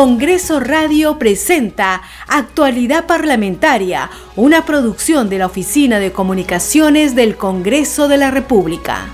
Congreso Radio presenta Actualidad Parlamentaria, una producción de la Oficina de Comunicaciones del Congreso de la República.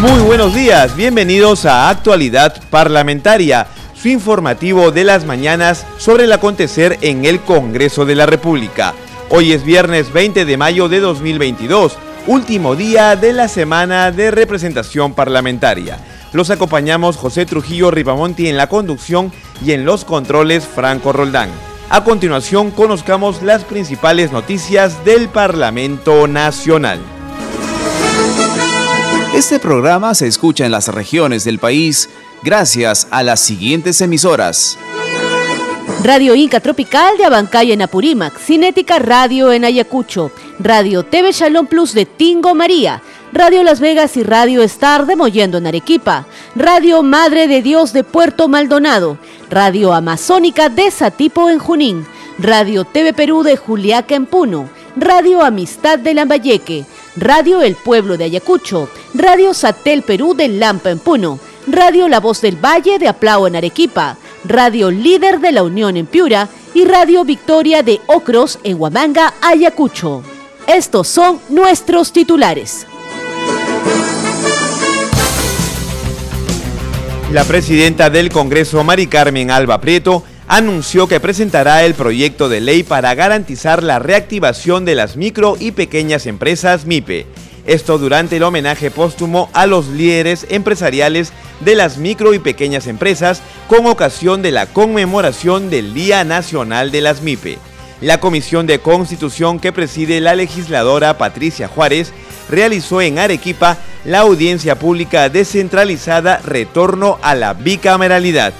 Muy buenos días, bienvenidos a Actualidad Parlamentaria, su informativo de las mañanas sobre el acontecer en el Congreso de la República. Hoy es viernes 20 de mayo de 2022 último día de la semana de representación parlamentaria. Los acompañamos José Trujillo Ripamonti en la conducción y en los controles Franco Roldán. A continuación conozcamos las principales noticias del Parlamento Nacional. Este programa se escucha en las regiones del país gracias a las siguientes emisoras. Radio Inca Tropical de Abancay en Apurímac, Cinética Radio en Ayacucho, Radio TV Shalom Plus de Tingo María, Radio Las Vegas y Radio Star de Mollendo en Arequipa, Radio Madre de Dios de Puerto Maldonado, Radio Amazónica de Satipo en Junín, Radio TV Perú de Juliaca en Puno, Radio Amistad de Lambayeque, Radio El Pueblo de Ayacucho, Radio Satel Perú de Lampa en Puno, Radio La Voz del Valle de Aplao en Arequipa, Radio Líder de la Unión en Piura y Radio Victoria de Ocros en Huamanga, Ayacucho. Estos son nuestros titulares. La presidenta del Congreso, Mari Carmen Alba Prieto, anunció que presentará el proyecto de ley para garantizar la reactivación de las micro y pequeñas empresas MIPE. Esto durante el homenaje póstumo a los líderes empresariales de las micro y pequeñas empresas con ocasión de la conmemoración del Día Nacional de las MIPE. La Comisión de Constitución que preside la legisladora Patricia Juárez realizó en Arequipa la audiencia pública descentralizada Retorno a la Bicameralidad.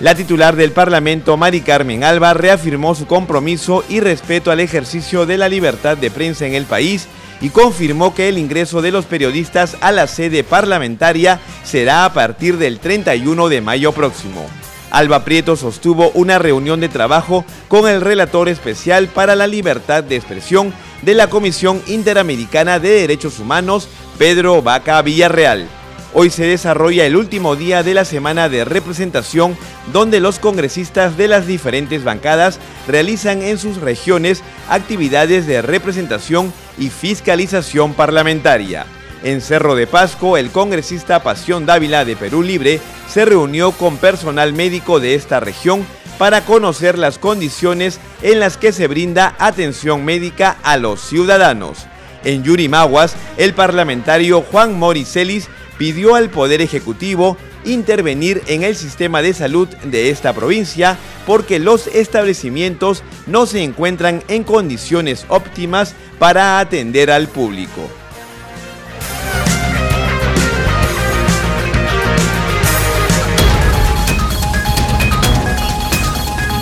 La titular del Parlamento, Mari Carmen Alba, reafirmó su compromiso y respeto al ejercicio de la libertad de prensa en el país y confirmó que el ingreso de los periodistas a la sede parlamentaria será a partir del 31 de mayo próximo. Alba Prieto sostuvo una reunión de trabajo con el relator especial para la libertad de expresión de la Comisión Interamericana de Derechos Humanos, Pedro Vaca Villarreal. Hoy se desarrolla el último día de la semana de representación donde los congresistas de las diferentes bancadas realizan en sus regiones actividades de representación y fiscalización parlamentaria. En Cerro de Pasco, el congresista Pasión Dávila de Perú Libre se reunió con personal médico de esta región para conocer las condiciones en las que se brinda atención médica a los ciudadanos. En Yurimaguas, el parlamentario Juan Moricelis pidió al Poder Ejecutivo intervenir en el sistema de salud de esta provincia porque los establecimientos no se encuentran en condiciones óptimas para atender al público.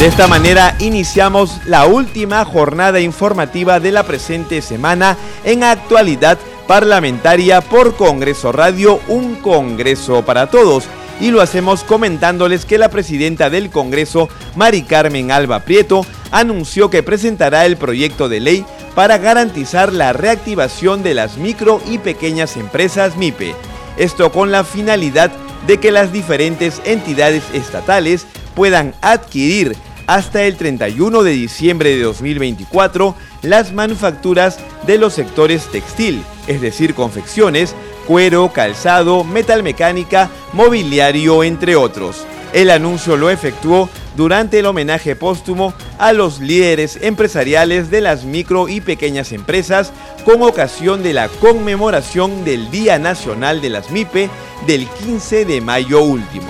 De esta manera iniciamos la última jornada informativa de la presente semana en actualidad parlamentaria por Congreso Radio, un Congreso para todos. Y lo hacemos comentándoles que la presidenta del Congreso, Mari Carmen Alba Prieto, anunció que presentará el proyecto de ley para garantizar la reactivación de las micro y pequeñas empresas MIPE. Esto con la finalidad de que las diferentes entidades estatales puedan adquirir hasta el 31 de diciembre de 2024 las manufacturas de los sectores textil, es decir, confecciones, cuero, calzado, metalmecánica, mobiliario, entre otros. El anuncio lo efectuó durante el homenaje póstumo a los líderes empresariales de las micro y pequeñas empresas con ocasión de la conmemoración del Día Nacional de las MIPE del 15 de mayo último.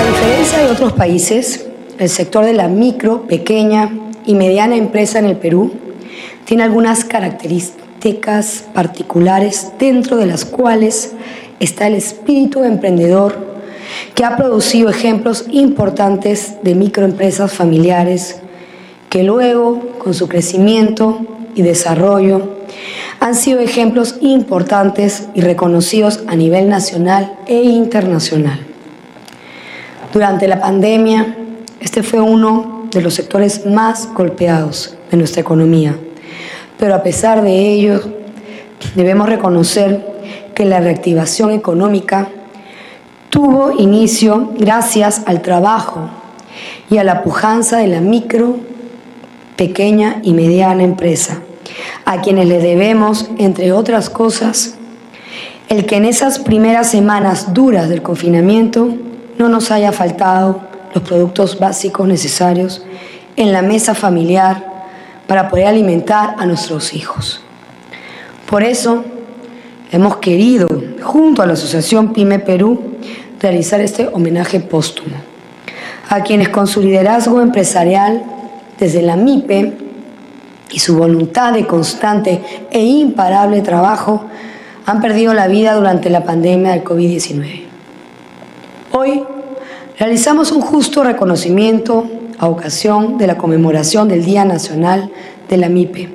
A diferencia de otros países, el sector de la micro, pequeña y mediana empresa en el Perú tiene algunas características particulares dentro de las cuales está el espíritu emprendedor que ha producido ejemplos importantes de microempresas familiares que luego, con su crecimiento y desarrollo, han sido ejemplos importantes y reconocidos a nivel nacional e internacional. Durante la pandemia, este fue uno de los sectores más golpeados de nuestra economía, pero a pesar de ello, debemos reconocer que la reactivación económica tuvo inicio gracias al trabajo y a la pujanza de la micro, pequeña y mediana empresa, a quienes le debemos, entre otras cosas, el que en esas primeras semanas duras del confinamiento no nos haya faltado los productos básicos necesarios en la mesa familiar para poder alimentar a nuestros hijos. Por eso hemos querido, junto a la Asociación Pyme Perú, realizar este homenaje póstumo a quienes con su liderazgo empresarial desde la MIPE y su voluntad de constante e imparable trabajo han perdido la vida durante la pandemia del COVID-19. Hoy realizamos un justo reconocimiento a ocasión de la conmemoración del Día Nacional de la MIPE,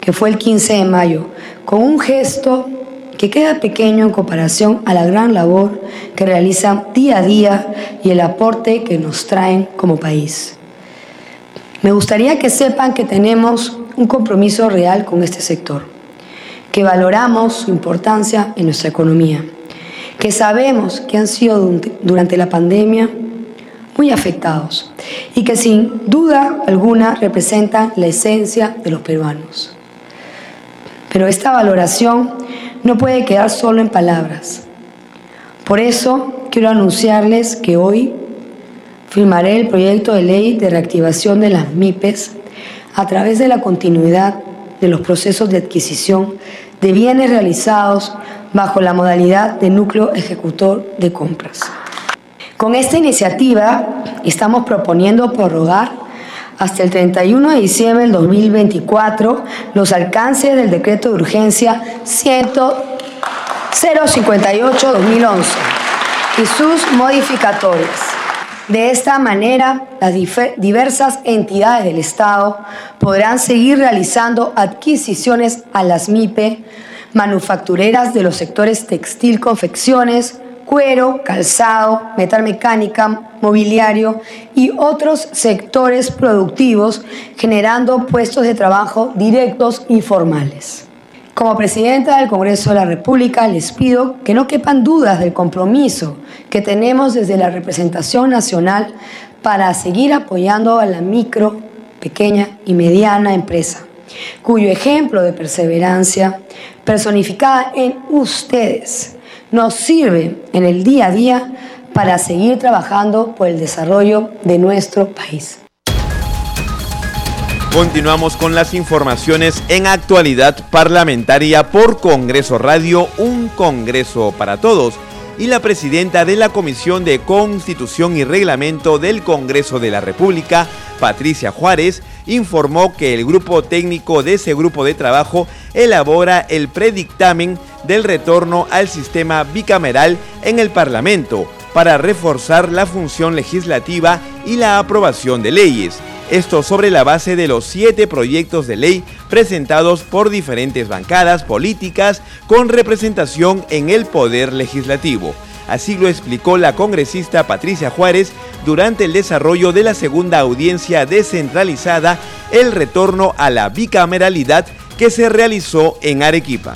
que fue el 15 de mayo, con un gesto que queda pequeño en comparación a la gran labor que realizan día a día y el aporte que nos traen como país. Me gustaría que sepan que tenemos un compromiso real con este sector, que valoramos su importancia en nuestra economía, que sabemos que han sido durante la pandemia muy afectados y que sin duda alguna representan la esencia de los peruanos. Pero esta valoración no puede quedar solo en palabras. Por eso quiero anunciarles que hoy firmaré el proyecto de ley de reactivación de las MIPES a través de la continuidad de los procesos de adquisición de bienes realizados bajo la modalidad de núcleo ejecutor de compras. Con esta iniciativa estamos proponiendo prorrogar hasta el 31 de diciembre del 2024 los alcances del decreto de urgencia 058-2011 y sus modificatorias. De esta manera, las diversas entidades del Estado podrán seguir realizando adquisiciones a las MIPE, manufactureras de los sectores textil, confecciones, cuero, calzado, metal mecánica, mobiliario y otros sectores productivos, generando puestos de trabajo directos y formales. Como presidenta del Congreso de la República les pido que no quepan dudas del compromiso que tenemos desde la representación nacional para seguir apoyando a la micro, pequeña y mediana empresa, cuyo ejemplo de perseverancia personificada en ustedes nos sirve en el día a día para seguir trabajando por el desarrollo de nuestro país. Continuamos con las informaciones en actualidad parlamentaria por Congreso Radio, un Congreso para todos. Y la presidenta de la Comisión de Constitución y Reglamento del Congreso de la República, Patricia Juárez, informó que el grupo técnico de ese grupo de trabajo elabora el predictamen del retorno al sistema bicameral en el Parlamento para reforzar la función legislativa y la aprobación de leyes. Esto sobre la base de los siete proyectos de ley presentados por diferentes bancadas políticas con representación en el Poder Legislativo. Así lo explicó la congresista Patricia Juárez durante el desarrollo de la segunda audiencia descentralizada, el retorno a la bicameralidad que se realizó en Arequipa.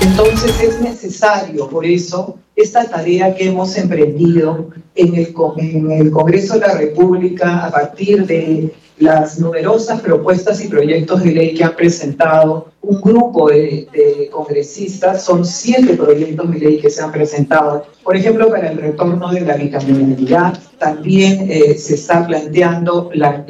Entonces es necesario, por eso, esta tarea que hemos emprendido en el, Congreso de la República a partir de las numerosas propuestas y proyectos de ley que han presentado un grupo de, congresistas, son siete proyectos de ley que se han presentado. Por ejemplo, para el retorno de la bicameralidad, también eh, se está planteando la,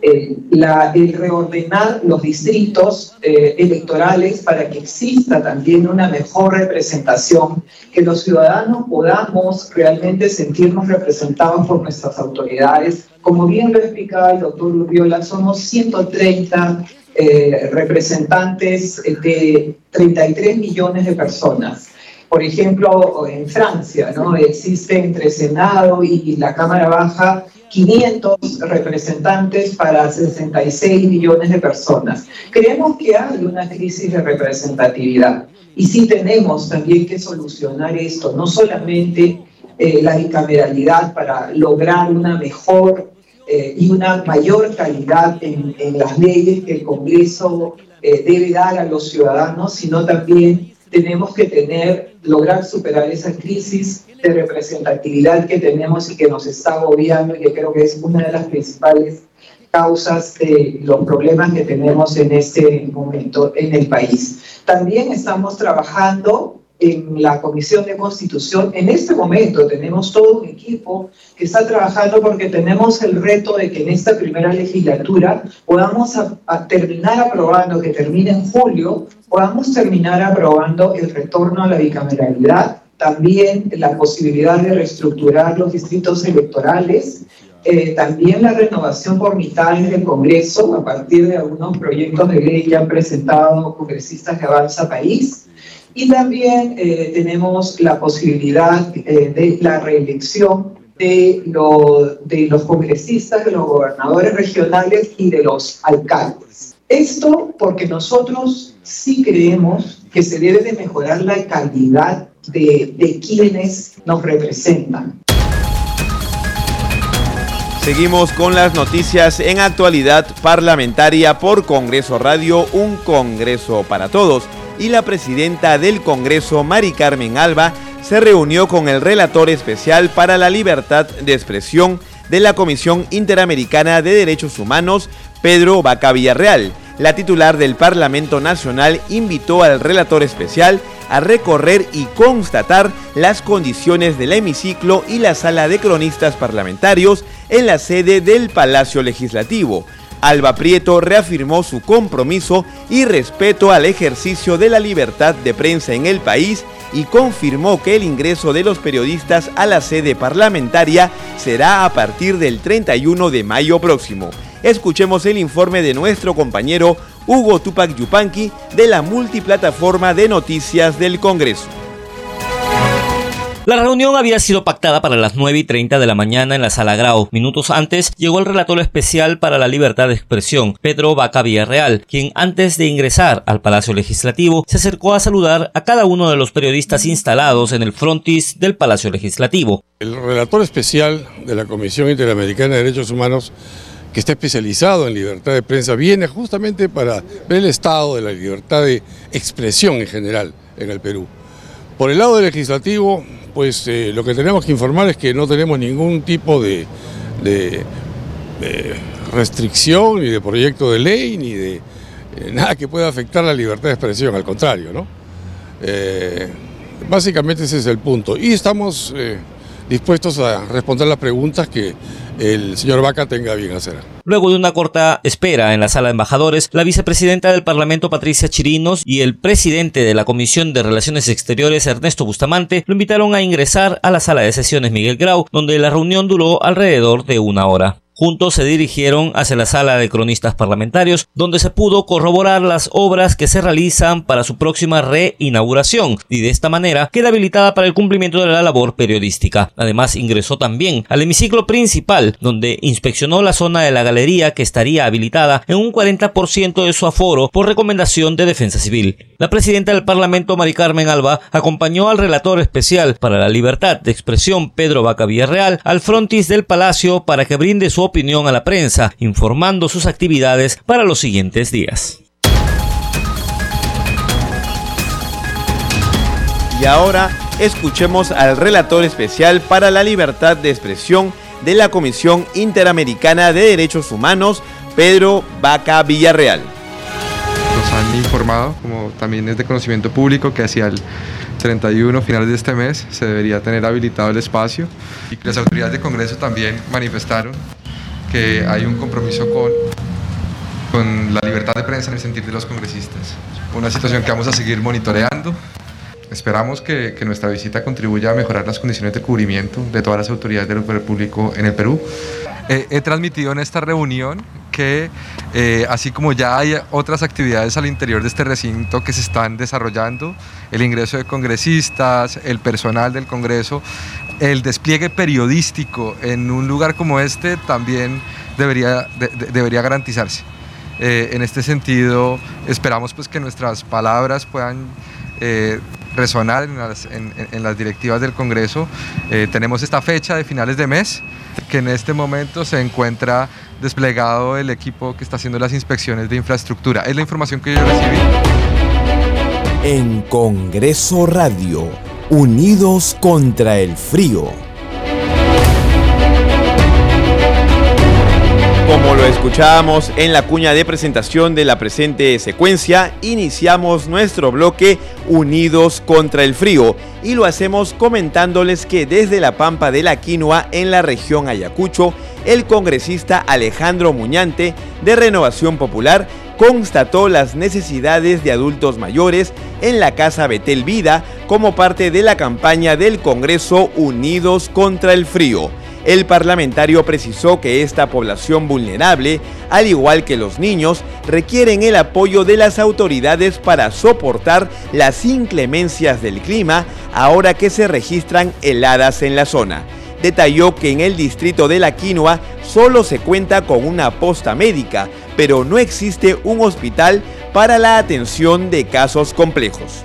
eh, la, el reordenar los distritos eh, electorales para que exista también una mejor representación, que los ciudadanos podamos realmente sentirnos representados por nuestras autoridades. Como bien lo explicaba el doctor Urriola, somos 130 eh, representantes de 33 millones de personas. Por ejemplo, en Francia, ¿no? Existe entre Senado y la Cámara Baja 500 representantes para 66 millones de personas. Creemos que hay una crisis de representatividad y sí tenemos también que solucionar esto, no solamente eh, la bicameralidad para lograr una mejor eh, y una mayor calidad en, las leyes que el Congreso eh, debe dar a los ciudadanos, sino también tenemos que tener, lograr superar esa crisis de representatividad que tenemos y que nos está agobiando y que creo que es una de las principales causas de los problemas que tenemos en este momento en el país. También estamos trabajando en la Comisión de Constitución. En este momento tenemos todo un equipo que está trabajando porque tenemos el reto de que en esta primera legislatura podamos terminar aprobando, que termine en julio, podamos terminar aprobando el retorno a la bicameralidad, también la posibilidad de reestructurar los distritos electorales, eh, también la renovación por mitad del Congreso a partir de algunos proyectos de ley que han presentado congresistas de Avanza País. Y también eh, tenemos la posibilidad eh, de la reelección de, de los congresistas, de los gobernadores regionales y de los alcaldes. Esto porque nosotros sí creemos que se debe de mejorar la calidad de, de quienes nos representan. Seguimos con las noticias en actualidad parlamentaria por Congreso Radio, un Congreso para todos y la presidenta del Congreso, Mari Carmen Alba, se reunió con el relator especial para la libertad de expresión de la Comisión Interamericana de Derechos Humanos, Pedro Vaca Villarreal. La titular del Parlamento Nacional invitó al relator especial a recorrer y constatar las condiciones del hemiciclo y la sala de cronistas parlamentarios en la sede del Palacio Legislativo Alba Prieto reafirmó su compromiso y respeto al ejercicio de la libertad de prensa en el país y confirmó que el ingreso de los periodistas a la sede parlamentaria será a partir del 31 de mayo próximo. Escuchemos el informe de nuestro compañero Hugo Tupac Yupanqui de la multiplataforma de noticias del Congreso. La reunión había sido pactada para las 9 y 30 de la mañana en la sala Grau. Minutos antes llegó el relator especial para la libertad de expresión, Pedro Vaca Villarreal, quien antes de ingresar al Palacio Legislativo se acercó a saludar a cada uno de los periodistas instalados en el frontis del Palacio Legislativo. El relator especial de la Comisión Interamericana de Derechos Humanos que está especializado en libertad de prensa, viene justamente para ver el estado de la libertad de expresión en general en el Perú. Por el lado legislativo, pues eh, lo que tenemos que informar es que no tenemos ningún tipo de, restricción, ni de proyecto de ley, ni de eh, nada que pueda afectar la libertad de expresión, al contrario, ¿no? Eh, básicamente ese es el punto. Y estamos dispuestos a responder las preguntas que el señor Vaca tenga bien hacer. Luego de una corta espera en la sala de embajadores, la vicepresidenta del Parlamento Patricia Chirinos y el presidente de la Comisión de Relaciones Exteriores Ernesto Bustamante lo invitaron a ingresar a la sala de sesiones Miguel Grau, donde la reunión duró alrededor de una hora. Juntos se dirigieron hacia la sala de cronistas parlamentarios, donde se pudo corroborar las obras que se realizan para su próxima reinauguración, y de esta manera queda habilitada para el cumplimiento de la labor periodística. Además, ingresó también al hemiciclo principal, donde inspeccionó la zona de la galería que estaría habilitada en un 40% de su aforo por recomendación de Defensa Civil. La presidenta del Parlamento, Mari Carmen Alba, acompañó al relator especial para la libertad de expresión, Pedro Vaca Villarreal, al frontis del Palacio para que brinde su opinión a la prensa, informando sus actividades para los siguientes días. Y ahora escuchemos al relator especial para la libertad de expresión de la Comisión Interamericana de Derechos Humanos, Pedro Vaca Villarreal. Nos han informado, como también es de conocimiento público, que hacia el 31, finales de este mes, se debería tener habilitado el espacio. Y las autoridades de Congreso también manifestaron que hay un compromiso con, con la libertad de prensa en el sentido de los congresistas. Una situación que vamos a seguir monitoreando. Esperamos que, que, nuestra visita contribuya a mejorar las condiciones de cubrimiento de todas las autoridades del poder público en el Perú. He transmitido en esta reunión que eh, así como ya hay otras actividades al interior de este recinto que se están desarrollando, el ingreso de congresistas, el personal del Congreso, el despliegue periodístico en un lugar como este también debería, debería garantizarse. Eh, en este sentido, esperamos pues que nuestras palabras puedan eh, resonar en las, directivas del Congreso. Tenemos esta fecha de finales de mes, que en este momento se encuentra desplegado el equipo que está haciendo las inspecciones de infraestructura. Es la información que yo recibí. En Congreso Radio, unidos contra el frío. Como lo escuchábamos en la cuña de presentación de la presente secuencia, iniciamos nuestro bloque Unidos contra el Frío y lo hacemos comentándoles que desde la Pampa de la Quinoa en la región Ayacucho, el congresista Alejandro Muñante de Renovación Popular constató las necesidades de adultos mayores en la Casa Betel Vida como parte de la campaña del Congreso Unidos contra el Frío. El parlamentario precisó que esta población vulnerable, al igual que los niños, requieren el apoyo de las autoridades para soportar las inclemencias del clima ahora que se registran heladas en la zona. Detalló que en el distrito de La Quinoa solo se cuenta con una posta médica, pero no existe un hospital para la atención de casos complejos.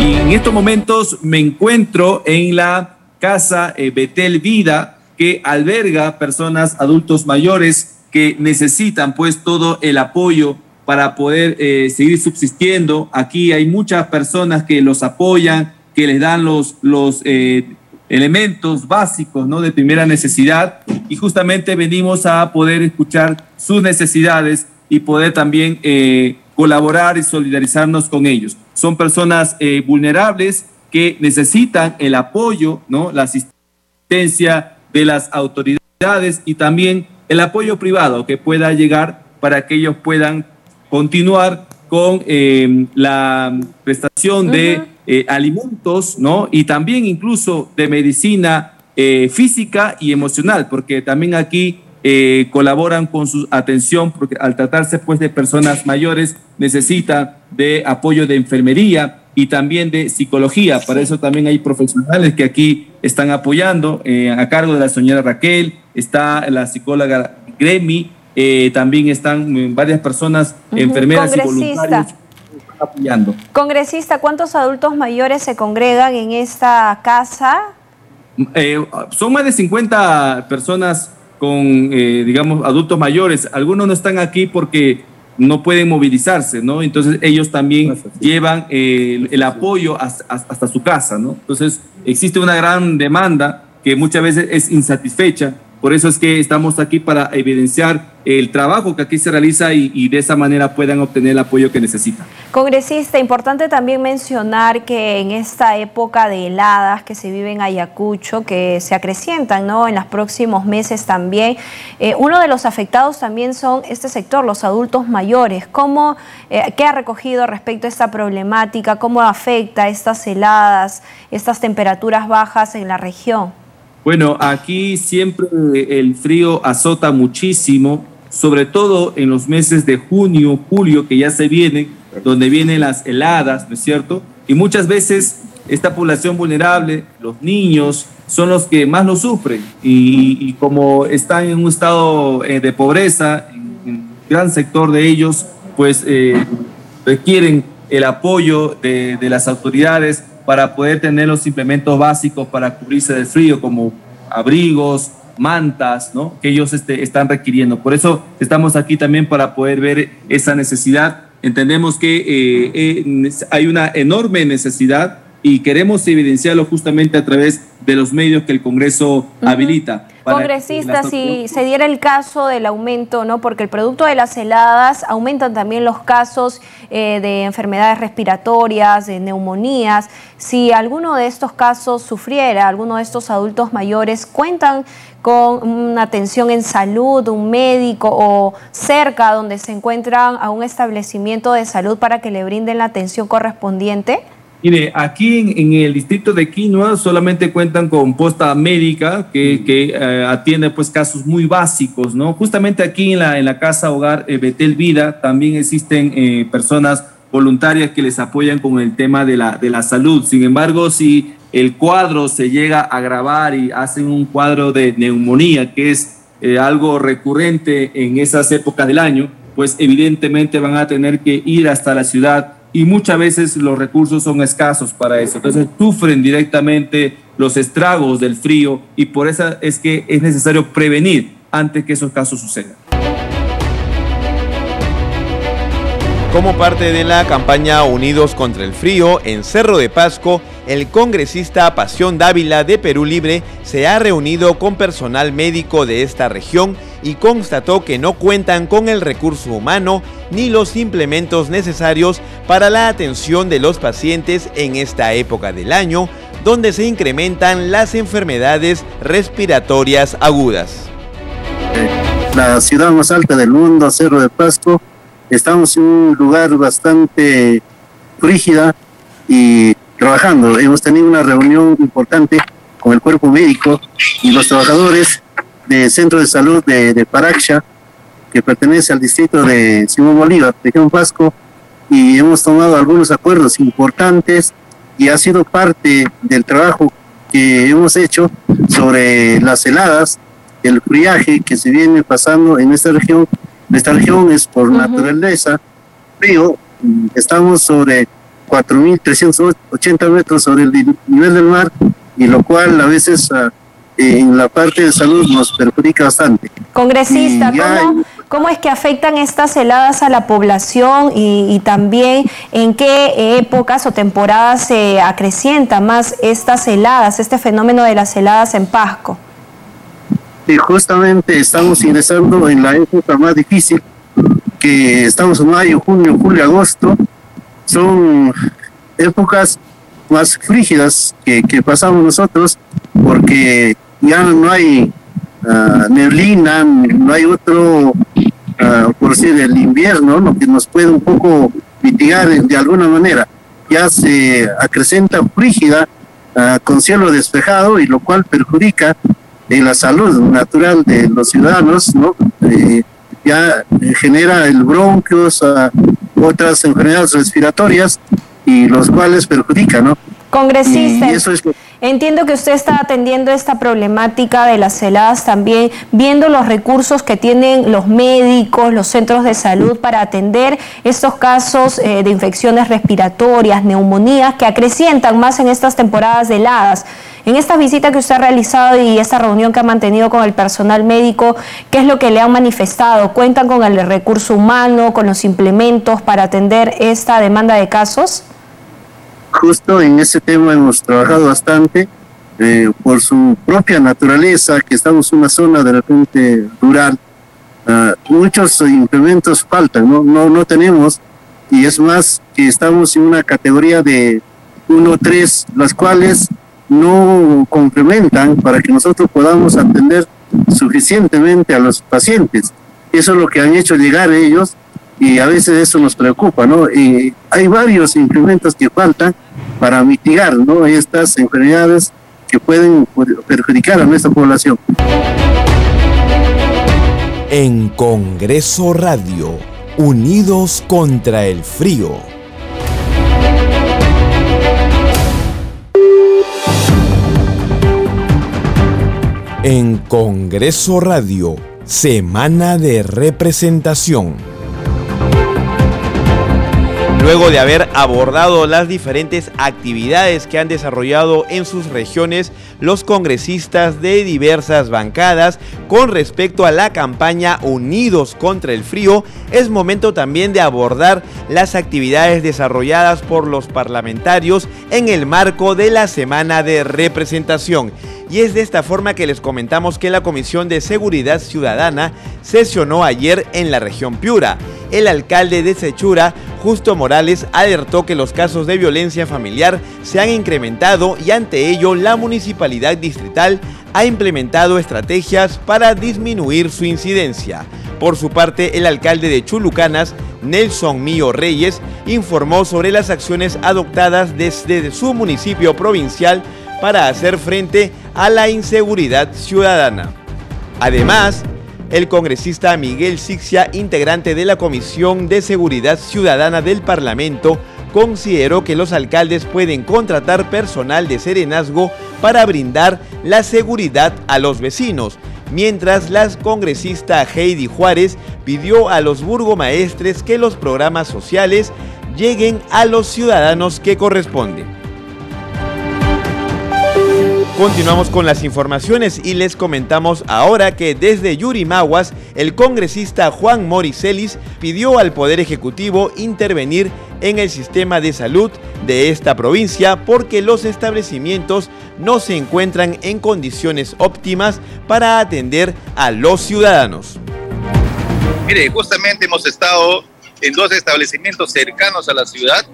Y en estos momentos me encuentro en la casa eh, Betel Vida, que alberga personas adultos mayores que necesitan pues todo el apoyo para poder eh, seguir subsistiendo. Aquí hay muchas personas que los apoyan, que les dan los, los eh, elementos básicos ¿no? de primera necesidad y justamente venimos a poder escuchar sus necesidades y poder también colaborar y solidarizarnos con ellos. Son personas vulnerables que necesitan el apoyo, ¿no? la asistencia de las autoridades y también el apoyo privado que pueda llegar para que ellos puedan continuar con eh, la prestación de eh, alimentos, ¿no? Y también incluso de medicina eh, física y emocional, porque también aquí colaboran con su atención, porque al tratarse pues de personas mayores necesitan de apoyo de enfermería, y también de psicología. Para eso también hay profesionales que aquí están apoyando, eh, a cargo de la señora Raquel, está la psicóloga Gremi, eh, también están varias personas, enfermeras y voluntarios apoyando. Congresista, ¿cuántos adultos mayores se congregan en esta casa? Eh, son más de 50 personas con, digamos, adultos mayores. Algunos no están aquí porque no pueden movilizarse, ¿no? Entonces ellos también llevan eh, el, apoyo hasta, hasta, su casa, ¿no? Entonces existe una gran demanda que muchas veces es insatisfecha por eso es que estamos aquí para evidenciar el trabajo que aquí se realiza y, de esa manera puedan obtener el apoyo que necesitan. Congresista, importante también mencionar que en esta época de heladas que se vive en Ayacucho, que se acrecientan ¿no? en los próximos meses también, eh, uno de los afectados también son este sector, los adultos mayores. ¿Cómo, eh, ¿Qué ha recogido respecto a esta problemática? ¿Cómo afecta estas heladas, estas temperaturas bajas en la región? Bueno, aquí siempre el frío azota muchísimo, sobre todo en los meses de junio, julio, que ya se vienen, donde vienen las heladas, ¿no es cierto? Y muchas veces esta población vulnerable, los niños, son los que más lo sufren. Y, como están en un estado eh, de pobreza, un gran sector de ellos, pues eh, requieren el apoyo de las autoridades para poder tener los implementos básicos para cubrirse del frío, como abrigos, mantas, ¿no? Que ellos este, están requiriendo. Por eso estamos aquí también para poder ver esa necesidad. Entendemos que eh, eh, hay una enorme necesidad y queremos evidenciarlo justamente a través de los medios que el Congreso habilita. Congresista, si se diera el caso del aumento, ¿no? Porque el producto de las heladas aumentan también los casos eh, de enfermedades respiratorias, de neumonías. Si alguno de estos casos sufriera, alguno de estos adultos mayores, ¿cuentan con una atención en salud, un médico o cerca donde se encuentran a un establecimiento de salud para que le brinden la atención correspondiente? Mire, aquí en, el distrito de Quinoa solamente cuentan con posta médica que, que eh, atiende pues casos muy básicos, ¿no? Justamente aquí en la, en la casa hogar eh, Betel Vida también existen eh, personas voluntarias que les apoyan con el tema de la, de la salud. Sin embargo, si el cuadro se llega a agravar y hacen un cuadro de neumonía, que es algo recurrente en esas épocas del año, pues evidentemente van a tener que ir hasta la ciudad y muchas veces los recursos son escasos para eso. Entonces sufren directamente los estragos del frío y por eso es que es necesario prevenir antes que esos casos sucedan. Como parte de la campaña Unidos contra el Frío, en Cerro de Pasco, el congresista Pasión Dávila de Perú Libre se ha reunido con personal médico de esta región y constató que no cuentan con el recurso humano ni los implementos necesarios para la atención de los pacientes en esta época del año, donde se incrementan las enfermedades respiratorias agudas. La ciudad más alta del mundo, Cerro de Pasco, estamos en un lugar bastante rígida y trabajando. Hemos tenido una reunión importante con el cuerpo médico y los trabajadores del Centro de Salud de, de que pertenece al distrito de Simón Bolívar, región Pasco, y hemos tomado algunos acuerdos importantes y ha sido parte del trabajo que hemos hecho sobre las heladas, el friaje que se viene pasando en esta región. Esta región es por naturaleza frío, estamos sobre 4.380 metros sobre el nivel del mar y lo cual a veces ah, en la parte de salud nos perjudica bastante. Congresista, ¿cómo, ¿cómo, es que afectan estas heladas a la población y, también en qué épocas o temporadas se acrecientan más estas heladas, este fenómeno de las heladas en Pasco? Sí, justamente estamos ingresando en la época más difícil, que estamos en mayo, junio, julio, agosto, son épocas más frígidas que, pasamos nosotros porque ya no hay ah, neblina, no hay otro, uh, por decir, el invierno, lo que nos puede un poco mitigar de, alguna manera. Ya se acrecenta frígida ah, con cielo despejado y lo cual perjudica en la salud natural de los ciudadanos, ¿no? Eh, ya genera el bronquios, otras enfermedades respiratorias y los cuales perjudican, ¿no? Congresista, entiendo que usted está atendiendo esta problemática de las heladas también, viendo los recursos que tienen los médicos, los centros de salud para atender estos casos eh, de infecciones respiratorias, neumonías, que acrecientan más en estas temporadas de heladas. En esta visita que usted ha realizado y esta reunión que ha mantenido con el personal médico, ¿qué es lo que le han manifestado? ¿Cuentan con el recurso humano, con los implementos para atender esta demanda de casos? Justo en ese tema hemos trabajado bastante. Eh, por su propia naturaleza, que estamos en una zona de repente rural, uh, muchos implementos faltan, ¿no? ¿no? No tenemos, y es más que estamos en una categoría de 1 o 3, las cuales no complementan para que nosotros podamos atender suficientemente a los pacientes. Eso es lo que han hecho llegar ellos y a veces eso nos preocupa, ¿no? Y hay varios implementos que faltan para mitigar, ¿no? Estas enfermedades que pueden perjudicar a nuestra población. En Congreso Radio, Unidos contra el Frío. En Congreso Radio, Semana de Representación. Luego de haber abordado las diferentes actividades que han desarrollado en sus regiones los congresistas de diversas bancadas con respecto a la campaña Unidos contra el Frío, es momento también de abordar las actividades desarrolladas por los parlamentarios en el marco de la semana de representación. Y es de esta forma que les comentamos que la Comisión de Seguridad Ciudadana sesionó ayer en la región Piura. El alcalde de Sechura, Justo Morales, alertó que los casos de violencia familiar se han incrementado y ante ello la municipalidad distrital ha implementado estrategias para disminuir su incidencia. Por su parte, el alcalde de Chulucanas, Nelson Mío Reyes, informó sobre las acciones adoptadas desde su municipio provincial para hacer frente a la inseguridad ciudadana. Además, el congresista Miguel Sixia, integrante de la Comisión de Seguridad Ciudadana del Parlamento, consideró que los alcaldes pueden contratar personal de serenazgo para brindar la seguridad a los vecinos, mientras la congresista Heidi Juárez pidió a los burgomaestres que los programas sociales lleguen a los ciudadanos que corresponden. Continuamos con las informaciones y les comentamos ahora que desde Yurimaguas, el congresista Juan Moricelis pidió al Poder Ejecutivo intervenir en el sistema de salud de esta provincia porque los establecimientos no se encuentran en condiciones óptimas para atender a los ciudadanos. Mire, justamente hemos estado en dos establecimientos cercanos a la ciudad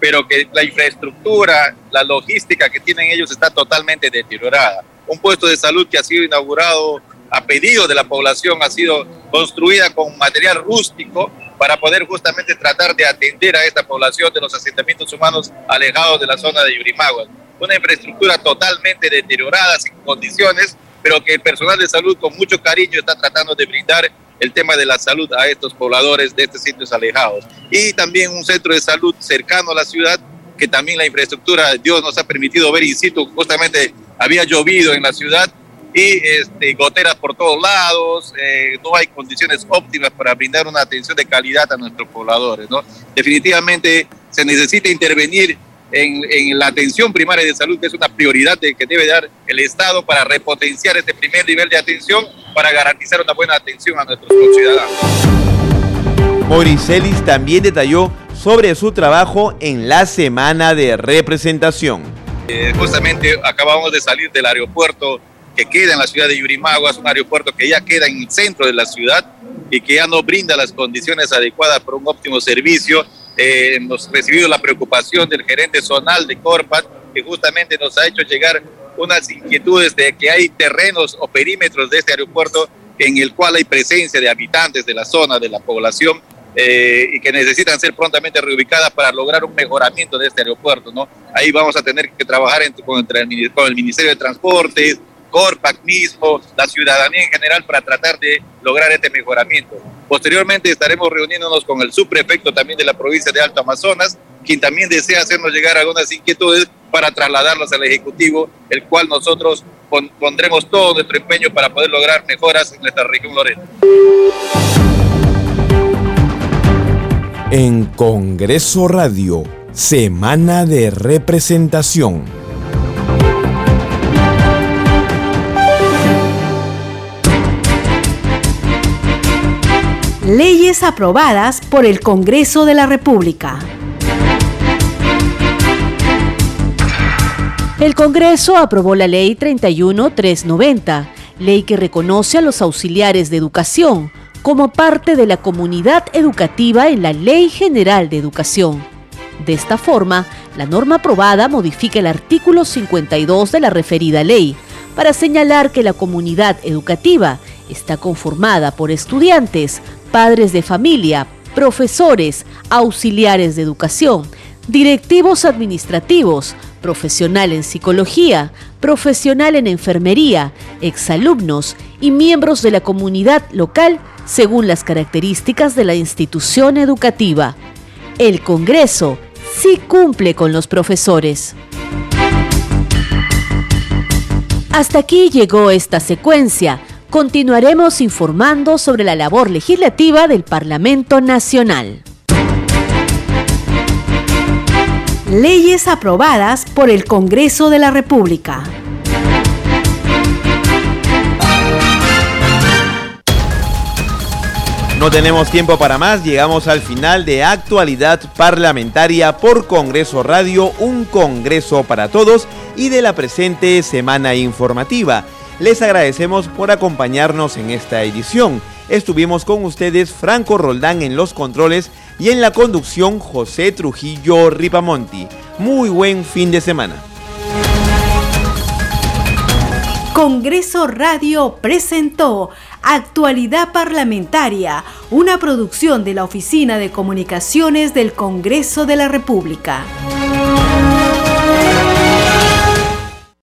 pero que la infraestructura, la logística que tienen ellos está totalmente deteriorada. Un puesto de salud que ha sido inaugurado a pedido de la población, ha sido construida con material rústico para poder justamente tratar de atender a esta población de los asentamientos humanos alejados de la zona de Yurimaguas. Una infraestructura totalmente deteriorada, sin condiciones, pero que el personal de salud con mucho cariño está tratando de brindar el tema de la salud a estos pobladores de estos sitios alejados. Y también un centro de salud cercano a la ciudad, que también la infraestructura, Dios nos ha permitido ver in situ, justamente había llovido en la ciudad y este, goteras por todos lados, eh, no hay condiciones óptimas para brindar una atención de calidad a nuestros pobladores. ¿no? Definitivamente se necesita intervenir en, la atención primaria de salud, que es una prioridad de, que debe dar el Estado para repotenciar este primer nivel de atención, para garantizar una buena atención a nuestros ciudadanos. Moricelis también detalló sobre su trabajo en la semana de representación. Eh, justamente acabamos de salir del aeropuerto que queda en la ciudad de Yurimaguas, un aeropuerto que ya queda en el centro de la ciudad y que ya no brinda las condiciones adecuadas para un óptimo servicio eh, hemos recibido la preocupación del gerente zonal de Corpat, que justamente nos ha hecho llegar unas inquietudes de que hay terrenos o perímetros de este aeropuerto en el cual hay presencia de habitantes de la zona, de la población, eh, y que necesitan ser prontamente reubicadas para lograr un mejoramiento de este aeropuerto. ¿no? Ahí vamos a tener que trabajar con, el, con el Ministerio de Transportes, Corpac mismo, la ciudadanía en general para tratar de lograr este mejoramiento. Posteriormente estaremos reuniéndonos con el subprefecto también de la provincia de Alto Amazonas, quien también desea hacernos llegar algunas inquietudes para trasladarlas al Ejecutivo, el cual nosotros pondremos todo nuestro empeño para poder lograr mejoras en nuestra región Lorena. En Congreso Radio, Semana de Representación. Leyes aprobadas por el Congreso de la República. El Congreso aprobó la Ley 31390, ley que reconoce a los auxiliares de educación como parte de la comunidad educativa en la Ley General de Educación. De esta forma, la norma aprobada modifica el artículo 52 de la referida ley para señalar que la comunidad educativa está conformada por estudiantes, padres de familia, profesores, auxiliares de educación, directivos administrativos, profesional en psicología, profesional en enfermería, exalumnos y miembros de la comunidad local según las características de la institución educativa. El Congreso sí cumple con los profesores. Hasta aquí llegó esta secuencia continuaremos informando sobre la labor legislativa del Parlamento Nacional. Leyes aprobadas por el Congreso de la República. No tenemos tiempo para más, llegamos al final de actualidad parlamentaria por Congreso Radio, un Congreso para todos y de la presente semana informativa. Les agradecemos por acompañarnos en esta edición. Estuvimos con ustedes Franco Roldán en los controles y en la conducción José Trujillo Ripamonti. Muy buen fin de semana. Congreso Radio presentó Actualidad Parlamentaria, una producción de la Oficina de Comunicaciones del Congreso de la República.